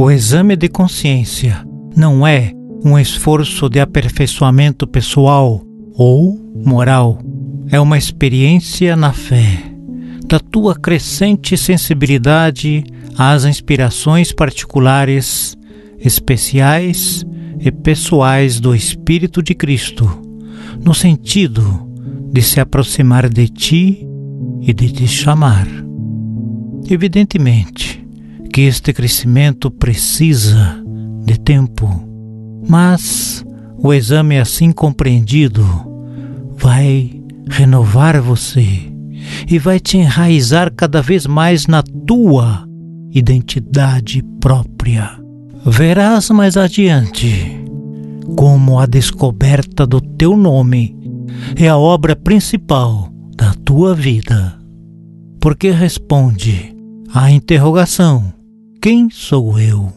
O exame de consciência não é um esforço de aperfeiçoamento pessoal ou moral. É uma experiência na fé, da tua crescente sensibilidade às inspirações particulares, especiais e pessoais do Espírito de Cristo, no sentido de se aproximar de ti e de te chamar. Evidentemente que este crescimento precisa de tempo, mas o exame assim compreendido vai renovar você e vai te enraizar cada vez mais na tua identidade própria. Verás mais adiante como a descoberta do teu nome é a obra principal da tua vida, porque responde à interrogação: Quem sou eu?